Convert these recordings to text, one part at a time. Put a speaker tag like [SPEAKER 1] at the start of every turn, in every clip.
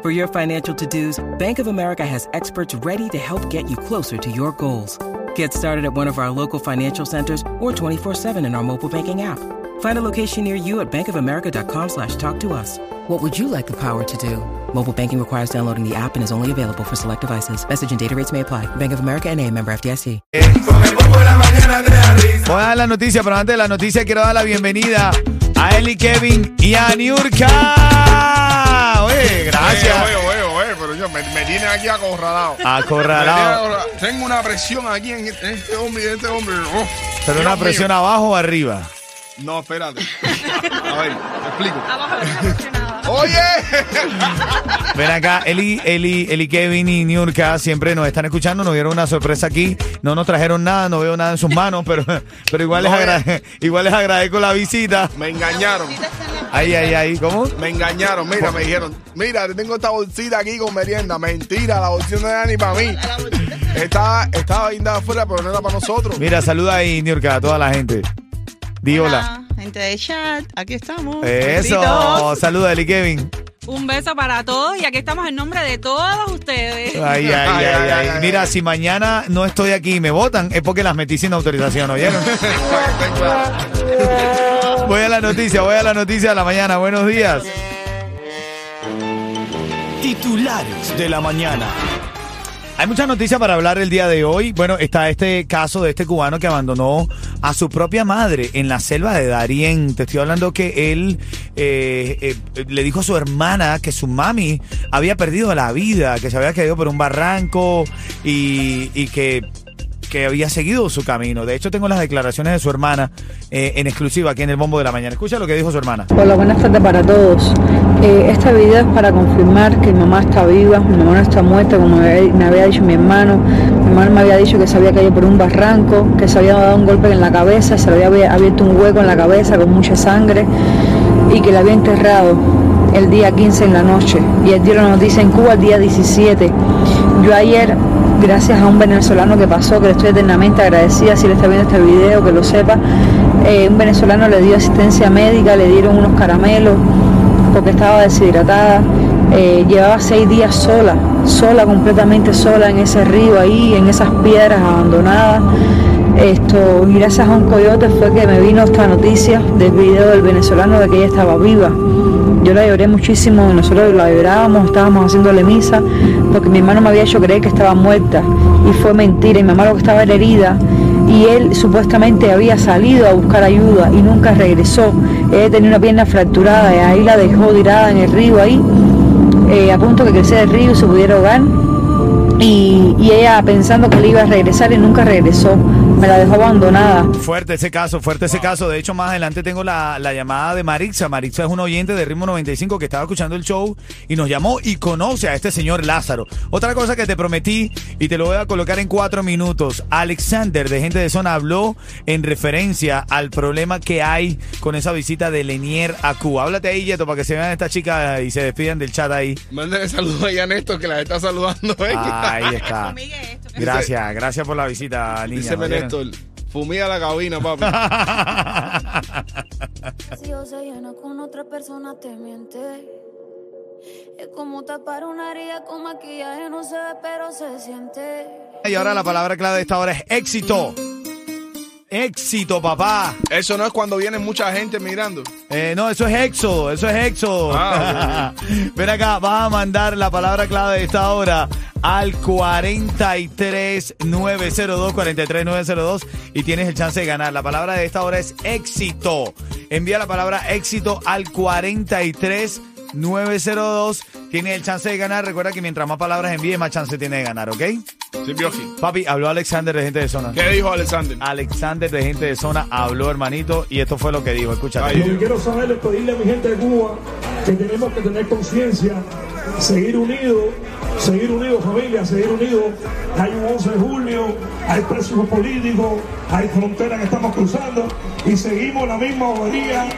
[SPEAKER 1] For your financial to dos, Bank of America has experts ready to help get you closer to your goals. Get started at one of our local financial centers or 24-7 in our mobile banking app. Find a location near you at bankofamerica.com slash talk to us. What would you like the power to do? Mobile banking requires downloading the app and is only available for select devices. Message and data rates may apply. Bank of America and a member FDIC.
[SPEAKER 2] Voy a dar la noticia, pero antes de la noticia quiero dar la bienvenida a Eli Kevin y a Niurka. Oye, gracias.
[SPEAKER 3] Me, tienen aquí acorralado. Me
[SPEAKER 2] Acorralado.
[SPEAKER 3] Tengo una presión aquí en este, hombre y en este hombre. Oh,
[SPEAKER 2] Pero
[SPEAKER 3] Dios
[SPEAKER 2] una
[SPEAKER 3] mío.
[SPEAKER 2] presión abajo o arriba.
[SPEAKER 3] No, espérate. A ver, te explico. Oye,
[SPEAKER 2] Ven acá, Eli, Eli, Eli Kevin y Niurka siempre nos están escuchando, nos dieron una sorpresa aquí, no nos trajeron nada, no veo nada en sus manos, pero, pero igual, les
[SPEAKER 3] No,
[SPEAKER 2] agrade- igual les agradezco la visita.
[SPEAKER 3] me engañaron.
[SPEAKER 2] Ahí, ahí, ahí, ¿cómo?
[SPEAKER 3] Me engañaron. Mira, me dijeron, mira, te tengo esta bolsita aquí con merienda. Mentira, la bolsita no era ni para mí. Estaba, estaba guindada afuera, pero no era para nosotros.
[SPEAKER 2] Mira, saluda ahí, Niurka, a toda la gente. Di hola.
[SPEAKER 4] gente de chat, aquí estamos.
[SPEAKER 2] Eso,
[SPEAKER 4] Besitos.
[SPEAKER 2] saluda Eli Kevin.
[SPEAKER 5] Un beso para todos y aquí estamos en nombre de todos ustedes.
[SPEAKER 2] Ay, ay, ay, ay, ay. Mira, si mañana no estoy aquí y me votan, es porque las metí sin autorización, ¿oyeron? Voy a la noticia, voy a la noticia de la mañana. Buenos días. Titulares de la mañana. Hay muchas noticias para hablar el día de hoy. Bueno, está este caso de este cubano que abandonó a su propia madre en la selva de Darién. Te estoy hablando que él eh, eh, le dijo a su hermana que su mami había perdido la vida, que se había caído por un barranco y, y que que había seguido su camino. De hecho, tengo las declaraciones de su hermana eh, en exclusiva aquí en el Bombo de la Mañana. Escucha lo que dijo su hermana.
[SPEAKER 6] Hola, buenas tardes para todos. Eh, este video es para confirmar que mi mamá está viva, mi mamá no está muerta como me había, dicho mi hermano. Mi hermano me había dicho que se había caído por un barranco, que se había dado un golpe en la cabeza, se había abierto un hueco en la cabeza con mucha sangre y que la había enterrado el día 15 en la noche. Y él dio la noticia en Cuba el día 17. Yo ayer, gracias a un venezolano que pasó, que le estoy eternamente agradecida, si le está viendo este video, que lo sepa, eh, un venezolano le dio asistencia médica, le dieron unos caramelos porque estaba deshidratada. Eh, llevaba seis días sola, sola, completamente sola en ese río ahí, en esas piedras abandonadas. Esto, gracias a un coyote fue que me vino esta noticia del video del venezolano de que ella estaba viva. Yo la lloré muchísimo, nosotros la llorábamos, estábamos haciéndole misa, porque mi hermano me había hecho creer que estaba muerta y fue mentira, y mi mamá lo que estaba herida y él supuestamente había salido a buscar ayuda y nunca regresó. Él tenía una pierna fracturada y ahí la dejó tirada en el río ahí, eh, a punto que creciera el río y se pudiera ahogar. Y, y ella pensando que él iba a regresar y nunca regresó, me la dejó abandonada.
[SPEAKER 2] Fuerte ese caso, fuerte ese caso. De hecho, más adelante tengo la, la llamada de Marixa. Marixa es un oyente de Ritmo 95 que estaba escuchando el show y nos llamó y conoce a este señor Lázaro. Otra cosa que te prometí y te lo voy a colocar en cuatro minutos. Alexander de Gente de Zona habló en referencia al problema que hay con esa visita de Lenier a Cuba. Háblate ahí, Yeto, para que se vean esta chica y se despidan del chat ahí.
[SPEAKER 3] Mándale saludos ahí a Néstor que la está saludando. ¿eh?
[SPEAKER 2] Ahí está. Gracias, gracias por la visita, niña. ¿oyeron?
[SPEAKER 3] Néstor, fumía la cabina, papi.
[SPEAKER 7] Si o se llena con otra persona te miente. Es como tapar una herida con maquillaje, no se ve, pero se siente.
[SPEAKER 2] Y ahora la palabra clave de esta hora es éxito. Éxito, papá.
[SPEAKER 3] Eso no es cuando viene mucha gente mirando.
[SPEAKER 2] Eh, no, eso es éxodo, eso es éxodo.
[SPEAKER 3] Ah,
[SPEAKER 2] Ven acá, vas a mandar la palabra clave de esta hora al 43902, 43902 y tienes el chance de ganar. La palabra de esta hora es éxito. Envía la palabra éxito al 43902. Tienes el chance de ganar. Recuerda que mientras más palabras envíes, más chance tiene de ganar, ¿ok?
[SPEAKER 3] Sí.
[SPEAKER 2] Papi, habló Alexander de gente de zona.
[SPEAKER 3] ¿Qué dijo Alexander?
[SPEAKER 2] Alexander de gente de zona habló, hermanito, y esto fue lo que dijo. Escúchate.
[SPEAKER 3] Ay,
[SPEAKER 8] Lo que quiero saber es pedirle a mi gente de Cuba que tenemos que tener conciencia seguir unidos, seguir unidos familia, seguir unidos. Hay un 11 de julio, hay presos políticos, hay fronteras que estamos cruzando y seguimos la misma bobería,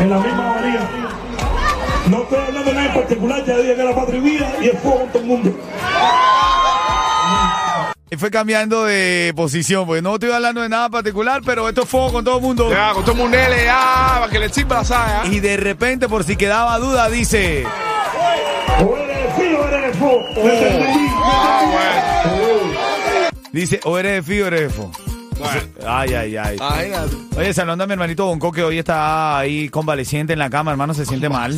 [SPEAKER 8] en la misma bobería. No estoy hablando de nada en particular, ya dije que la patria y vida y es fuego con todo el mundo.
[SPEAKER 2] Y fue cambiando de posición, porque no estoy hablando de nada particular, pero esto es fuego con todo el mundo.
[SPEAKER 3] Ya, con todo el mundo L, ya, para que le sirva la saga.
[SPEAKER 2] Y de repente, por si quedaba duda, dice...
[SPEAKER 8] O eres fijo o eres
[SPEAKER 2] Dice, o eres de Fío o eres de Fo.
[SPEAKER 3] Bueno.
[SPEAKER 2] Ay, ay, ay. Oye, saludando a mi hermanito Bonco, que hoy está ahí convaleciente en la cama, hermano, se siente mal.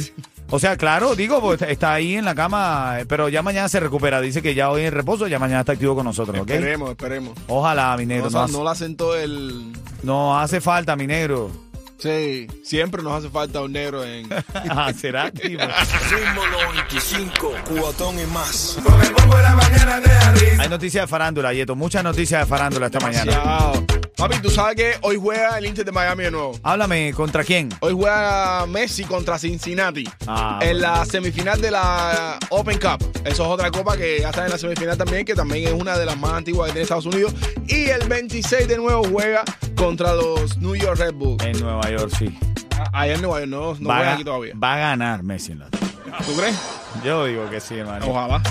[SPEAKER 2] O sea, claro, digo, pues, está ahí en la cama, eh, pero ya mañana se recupera. Dice que ya hoy en reposo, ya mañana está activo con nosotros, ¿ok?
[SPEAKER 3] Esperemos, esperemos.
[SPEAKER 2] Ojalá, mi negro.
[SPEAKER 3] No,
[SPEAKER 2] No,
[SPEAKER 3] o sea, no la sentó el.
[SPEAKER 2] no hace falta, mi negro.
[SPEAKER 3] Sí, siempre nos hace falta un negro en.
[SPEAKER 2] Ah, ¿Será, tipo?
[SPEAKER 9] Ritmo 95, cubatón y más.
[SPEAKER 2] Hay noticias de farándula, Yeto. Muchas noticias de farándula esta mañana.
[SPEAKER 3] Demasiado. Papi, tú sabes que hoy juega el Inter de Miami de nuevo.
[SPEAKER 2] Háblame, ¿contra quién?
[SPEAKER 3] Hoy juega Messi contra Cincinnati
[SPEAKER 2] Ah,
[SPEAKER 3] en la semifinal de la Open Cup. Eso es otra copa que ya está en la semifinal también, que también es una de las más antiguas que tiene Estados Unidos. Y el 26 de nuevo juega contra los New York Red Bulls.
[SPEAKER 2] En Nueva York, sí.
[SPEAKER 3] Allá en Nueva York, no, no
[SPEAKER 2] va,
[SPEAKER 3] juega
[SPEAKER 2] a-
[SPEAKER 3] aquí todavía.
[SPEAKER 2] va a ganar Messi en la
[SPEAKER 3] ¿Tú crees?
[SPEAKER 2] Yo digo que sí, hermano.
[SPEAKER 3] Ojalá.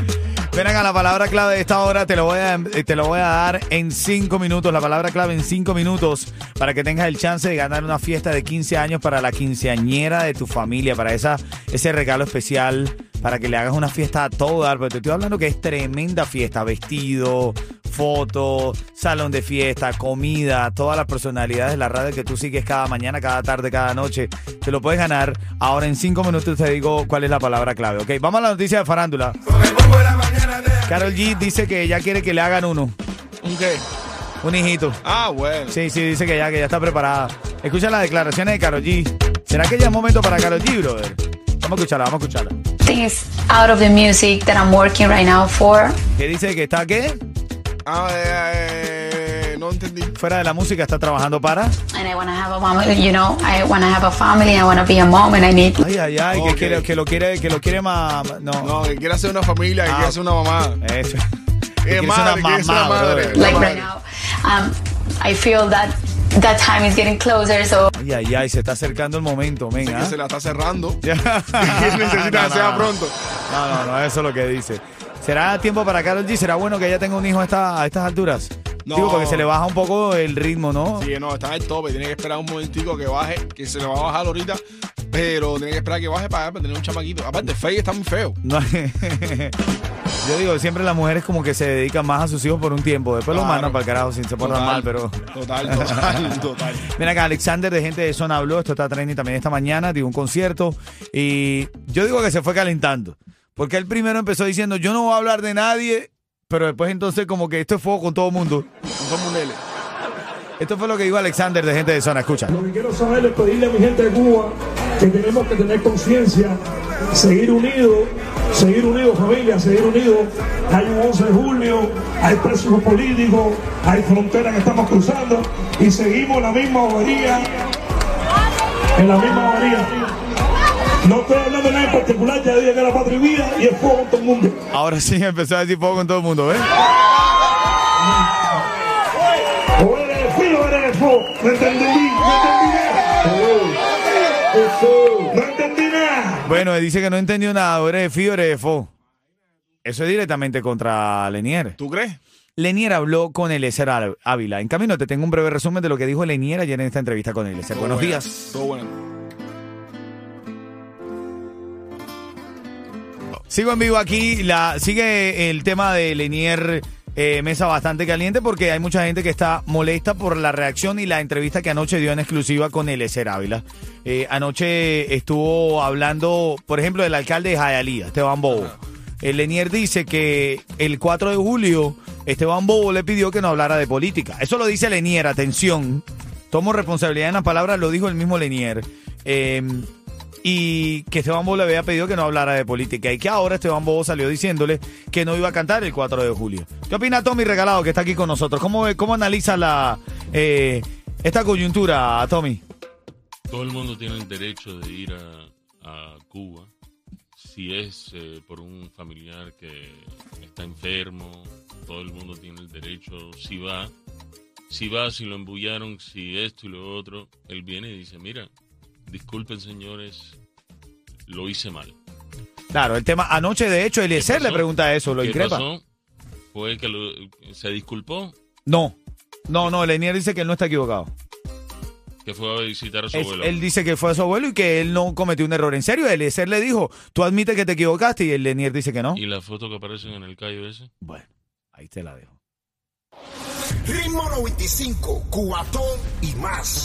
[SPEAKER 2] Ven acá, la palabra clave de esta hora te lo voy a, eh, te lo voy a dar en cinco minutos. La palabra clave en cinco minutos para que tengas el chance de ganar una fiesta de 15 años para la quinceañera de tu familia, para esa, ese regalo especial, para que le hagas una fiesta a todo dar. Pero te estoy hablando que es tremenda fiesta. Vestido, foto, salón de fiesta, comida, todas las personalidades de la radio que tú sigues cada mañana, cada tarde, cada noche. Te lo puedes ganar. Ahora en cinco minutos te digo cuál es la palabra clave. Ok, vamos a la noticia de farándula. Carol G dice que ella quiere que le hagan uno,
[SPEAKER 3] ¿Un qué?
[SPEAKER 2] un hijito.
[SPEAKER 3] Ah, bueno.
[SPEAKER 2] Sí, sí, dice que ya, que ya está preparada. Escucha las declaraciones de Carol G. ¿Será que ya es momento para Carol G, brother? Vamos a escucharla, vamos a escucharla.
[SPEAKER 10] out of the music that I'm working right now for.
[SPEAKER 2] ¿Qué dice que está qué?
[SPEAKER 3] Ah, eh, eh, no entendí.
[SPEAKER 2] Fuera de la música está trabajando para.
[SPEAKER 10] And I want to have a family, you know, I want to have a family, I want to be a mom, and I need
[SPEAKER 2] Ay, ay, ay, que,
[SPEAKER 3] Ok.
[SPEAKER 2] quiere, que lo quiere, que lo quiere más. No,
[SPEAKER 3] No, que quiere hacer una familia, que
[SPEAKER 2] Ah.
[SPEAKER 3] quiere hacer una mamá.
[SPEAKER 2] Eso.
[SPEAKER 3] Que
[SPEAKER 2] quiere ser una
[SPEAKER 3] madre, quiere ser una
[SPEAKER 2] mamá,
[SPEAKER 3] madre.
[SPEAKER 2] brother.
[SPEAKER 10] like
[SPEAKER 3] Una
[SPEAKER 10] right now. Um, I feel that that time is getting closer, so
[SPEAKER 2] Ay, ay, ay, se está acercando el momento,
[SPEAKER 3] que se la está cerrando.
[SPEAKER 2] Ya.
[SPEAKER 3] Necesita que sea
[SPEAKER 2] no,
[SPEAKER 3] pronto.
[SPEAKER 2] No, no, no, eso es lo que dice. ¿Será tiempo para Carol G? ¿Será bueno que ella tenga un hijo a, esta- a estas alturas?
[SPEAKER 3] No.
[SPEAKER 2] Digo, porque se le baja un poco el ritmo, ¿no?
[SPEAKER 3] Sí, no, está en el tope. Tiene que esperar un momentico que baje, que se le va a bajar ahorita. Pero tiene que esperar que baje para, para tener un chamaquito. Aparte, Faye está muy feo.
[SPEAKER 2] No, yo digo, siempre las mujeres como que se dedican más a sus hijos por un tiempo. Después lo
[SPEAKER 3] Claro.
[SPEAKER 2] mandan para el carajo sin se portan
[SPEAKER 3] Total.
[SPEAKER 2] mal, pero...
[SPEAKER 3] Total, total, total.
[SPEAKER 2] Ven acá, Alexander de Gente de Zona habló, esto está trending también esta mañana, dio un concierto y yo digo que se fue calentando. Porque él primero empezó diciendo, yo no voy a hablar de nadie, pero después entonces como que esto es fuego con todo el mundo.
[SPEAKER 3] Son mundeles.
[SPEAKER 2] Esto fue lo que dijo Alexander de Gente de Zona, escucha.
[SPEAKER 8] Lo que quiero saber es pedirle a mi gente de Cuba que tenemos que tener conciencia, seguir unidos, seguir unidos familia, seguir unidos. Hay un 11 de julio, hay presos políticos, hay fronteras que estamos cruzando y seguimos la misma bobería, en la misma bobería. No estoy hablando de nada en particular, ya dije que la patria y vida y es fuego con todo el mundo.
[SPEAKER 2] Ahora sí empezó a decir fuego con todo el mundo, ¿ves?
[SPEAKER 8] O eres fijo o eres fo. No entendí, no entendí nada. No entendí nada.
[SPEAKER 2] Bueno, él dice que no entendió nada, o eres de FI o eres de FO. Eso es directamente contra Lenier.
[SPEAKER 3] ¿Tú crees?
[SPEAKER 2] Lenier habló con Eliezer Ávila. En camino te tengo un breve resumen de lo que dijo Lenier ayer en esta entrevista con Eliezer. Buenos
[SPEAKER 3] buena,
[SPEAKER 2] días.
[SPEAKER 3] Todo bueno.
[SPEAKER 2] Sigo en vivo aquí. La, sigue el tema de Lenier eh, Mesa bastante caliente porque hay mucha gente que está molesta por la reacción y la entrevista que anoche dio en exclusiva con Eliezer Ávila. Eh, anoche estuvo hablando, por ejemplo, del alcalde de Jayalía, Esteban Bobo. El Lenier dice que el 4 de julio Esteban Bobo le pidió que no hablara de política. Eso lo dice Lenier, atención. Tomo responsabilidad en las palabras, lo dijo el mismo Lenier. Eh, y que Esteban Bobo le había pedido que no hablara de política y que ahora Esteban Bobo salió diciéndole que no iba a cantar el 4 de julio. ¿Qué opina Tommy Regalado que está aquí con nosotros? ¿Cómo, cómo analiza la eh, esta coyuntura, Tommy?
[SPEAKER 11] Todo el mundo tiene el derecho de ir a, a Cuba si es eh, por un familiar que está enfermo, todo el mundo tiene el derecho, si va, si va, si lo embullaron, si esto y lo otro, él viene y dice, mira, disculpen señores, lo hice mal.
[SPEAKER 2] Claro, el tema, anoche de hecho Eliezer le pregunta eso, lo
[SPEAKER 11] ¿Qué
[SPEAKER 2] increpa.
[SPEAKER 11] pasó? Fue que lo- se disculpó,
[SPEAKER 2] No, no, no, Lenier dice que él no está equivocado.
[SPEAKER 11] que fue a visitar a su
[SPEAKER 2] Es-
[SPEAKER 11] abuelo.
[SPEAKER 2] él dice que fue a su abuelo y que él no cometió un error. En serio, Eliezer le dijo, tú admites que te equivocaste y el Lenier dice que no.
[SPEAKER 11] ¿Y la foto que aparecen en el callo ese?
[SPEAKER 2] Bueno, ahí te la dejo.
[SPEAKER 9] Ritmo 95, Cubatón y más.